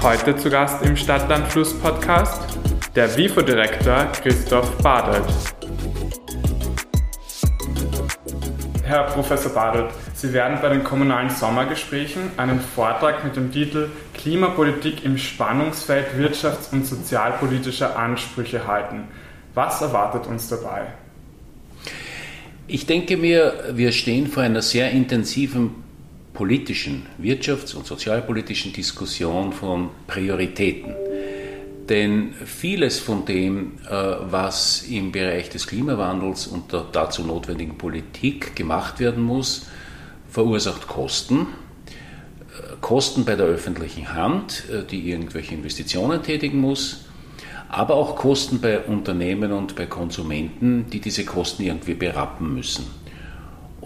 Heute zu Gast im Stadtlandfluss-Podcast der WIFO-Direktor Christoph Badelt. Herr Professor Badelt, Sie werden bei den kommunalen Sommergesprächen einen Vortrag mit dem Titel Klimapolitik im Spannungsfeld wirtschafts- und sozialpolitischer Ansprüche halten. Was erwartet uns dabei? Ich denke mir, wir stehen vor einer sehr intensiven politischen, wirtschafts- und sozialpolitischen Diskussion von Prioritäten. Denn vieles von dem, äh, was im Bereich des Klimawandels und der dazu notwendigen Politik gemacht werden muss, verursacht Kosten. Äh, Kosten bei der öffentlichen Hand, äh, die irgendwelche Investitionen tätigen muss, aber auch Kosten bei Unternehmen und bei Konsumenten, die diese Kosten irgendwie berappen müssen.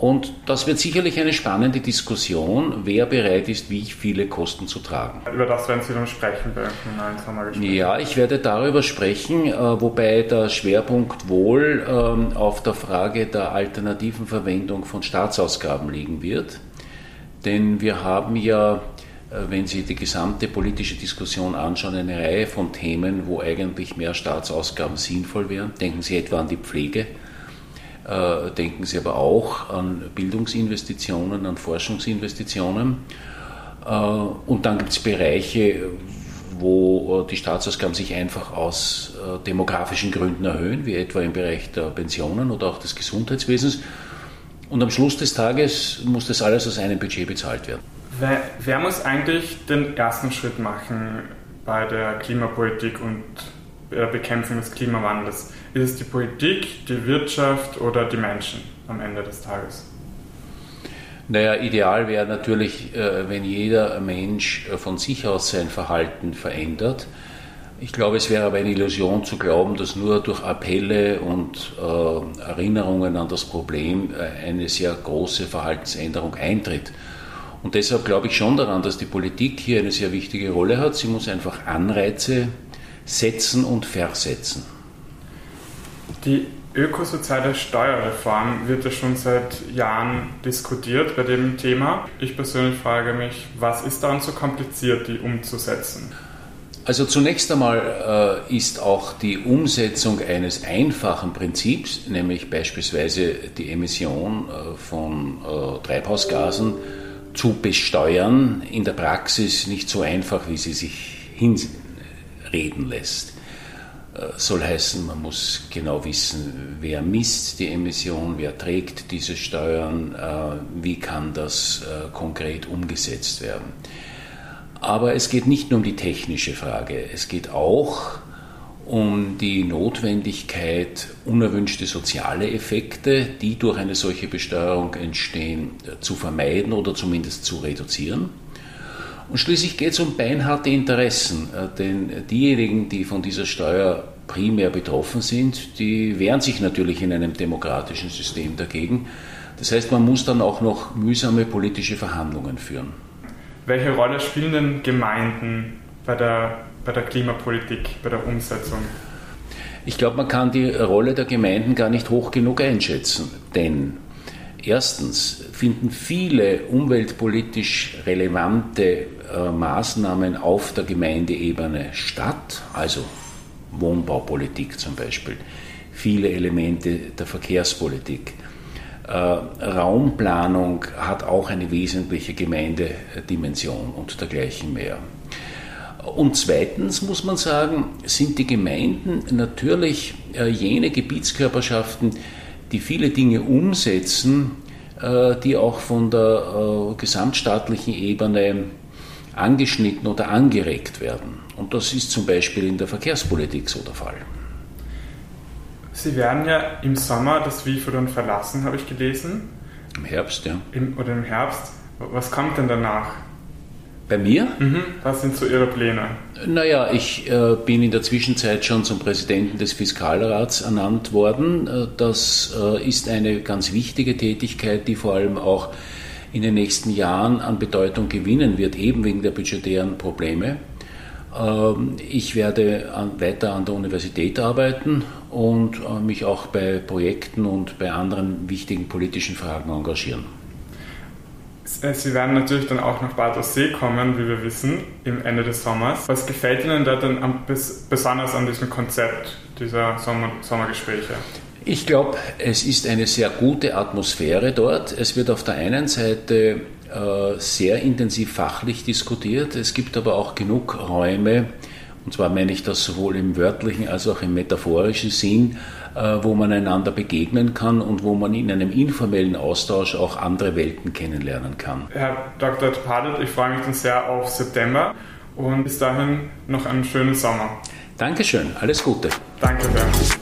Und das wird sicherlich eine spannende Diskussion, wer bereit ist, wie viele Kosten zu tragen. Über das werden Sie dann sprechen bei Kommunalen Sommergesprächen? Ja, ich werde darüber sprechen, äh, wobei der Schwerpunkt wohl ähm, auf der Frage der alternativen Verwendung von Staatsausgaben liegen wird. Denn wir haben ja, äh, wenn Sie die gesamte politische Diskussion anschauen, eine Reihe von Themen, wo eigentlich mehr Staatsausgaben sinnvoll wären. Denken Sie etwa an die Pflege denken Sie aber auch an Bildungsinvestitionen, an Forschungsinvestitionen. Äh, und dann gibt es Bereiche, wo äh, die Staatsausgaben sich einfach aus demografischen Gründen erhöhen, wie etwa im Bereich der Pensionen oder auch des Gesundheitswesens. Und am Schluss des Tages muss das alles aus einem Budget bezahlt werden. Wer, wer muss eigentlich den ersten Schritt machen bei der Klimapolitik und Bekämpfung des Klimawandels? Ist es die Politik, die Wirtschaft oder die Menschen am Ende des Tages? Naja, ideal wäre natürlich, äh, wenn jeder Mensch äh, von sich aus sein Verhalten verändert. Ich glaube, es wäre aber eine Illusion zu glauben, dass nur durch Appelle und äh, Erinnerungen an das Problem eine sehr große Verhaltensänderung eintritt. Und deshalb glaube ich schon daran, dass die Politik hier eine sehr wichtige Rolle hat. Sie muss einfach Anreize setzen und versetzen. Die ökosoziale Steuerreform wird ja schon seit Jahren diskutiert bei dem Thema. Ich persönlich frage mich, was ist daran so kompliziert, die umzusetzen? Also zunächst einmal äh, ist auch die Umsetzung eines einfachen Prinzips, nämlich beispielsweise die Emission äh, von äh, Treibhausgasen zu besteuern, in der Praxis nicht so einfach, wie sie sich hinreden lässt. Äh, soll heißen, man muss genau wissen, wer misst die Emission, wer trägt diese Steuern, äh, wie kann das äh, konkret umgesetzt werden. Aber es geht nicht nur um die technische Frage, es geht auch um die Notwendigkeit, unerwünschte soziale Effekte, die durch eine solche Besteuerung entstehen, zu vermeiden oder zumindest zu reduzieren. Und schließlich geht es um beinharte Interessen, äh, denn diejenigen, die von dieser Steuer primär betroffen sind, die wehren sich natürlich in einem demokratischen System dagegen. Das heißt, man muss dann auch noch mühsame politische Verhandlungen führen. Welche Rolle spielen denn Gemeinden bei der, bei der Klimapolitik, bei der Umsetzung? Ich glaube, man kann die Rolle der Gemeinden gar nicht hoch genug einschätzen, denn Erstens finden viele umweltpolitisch relevante äh, Maßnahmen auf der Gemeindeebene statt, also Wohnbaupolitik zum Beispiel, viele Elemente der Verkehrspolitik. Äh, Raumplanung hat auch eine wesentliche Gemeindedimension und dergleichen mehr. Und zweitens muss man sagen, sind die Gemeinden natürlich äh, jene Gebietskörperschaften, die viele Dinge umsetzen, äh, die auch von der äh, gesamtstaatlichen Ebene angeschnitten oder angeregt werden. Und das ist zum Beispiel in der Verkehrspolitik so der Fall. Sie werden ja im Sommer das WIFO dann verlassen, habe ich gelesen. Im Herbst, ja. Im, oder im Herbst. Was kommt denn danach? Bei mir? Mhm. Was sind so Ihre Pläne? Naja, ich äh, bin in der Zwischenzeit schon zum Präsidenten des Fiskalrats ernannt worden. Äh, das äh, ist eine ganz wichtige Tätigkeit, die vor allem auch in den nächsten Jahren an Bedeutung gewinnen wird, eben wegen der budgetären Probleme. Ähm, ich werde an, weiter an der Universität arbeiten und äh, mich auch bei Projekten und bei anderen wichtigen politischen Fragen engagieren. Äh, Sie werden natürlich dann auch nach Bad See kommen, wie wir wissen, im Ende des Sommers. Was gefällt Ihnen da denn am, besonders an diesem Konzept dieser Sommer, Sommergespräche? Ich glaube, es ist eine sehr gute Atmosphäre dort. Es wird auf der einen Seite äh, sehr intensiv fachlich diskutiert. Es gibt aber auch genug Räume, und zwar meine ich das sowohl im wörtlichen als auch im metaphorischen Sinn, äh, wo man einander begegnen kann und wo man in einem informellen Austausch auch andere Welten kennenlernen kann. Herr Dr. Padet, ich freue mich dann sehr auf September und bis dahin noch einen schönen Sommer. Dankeschön, alles Gute. Danke sehr.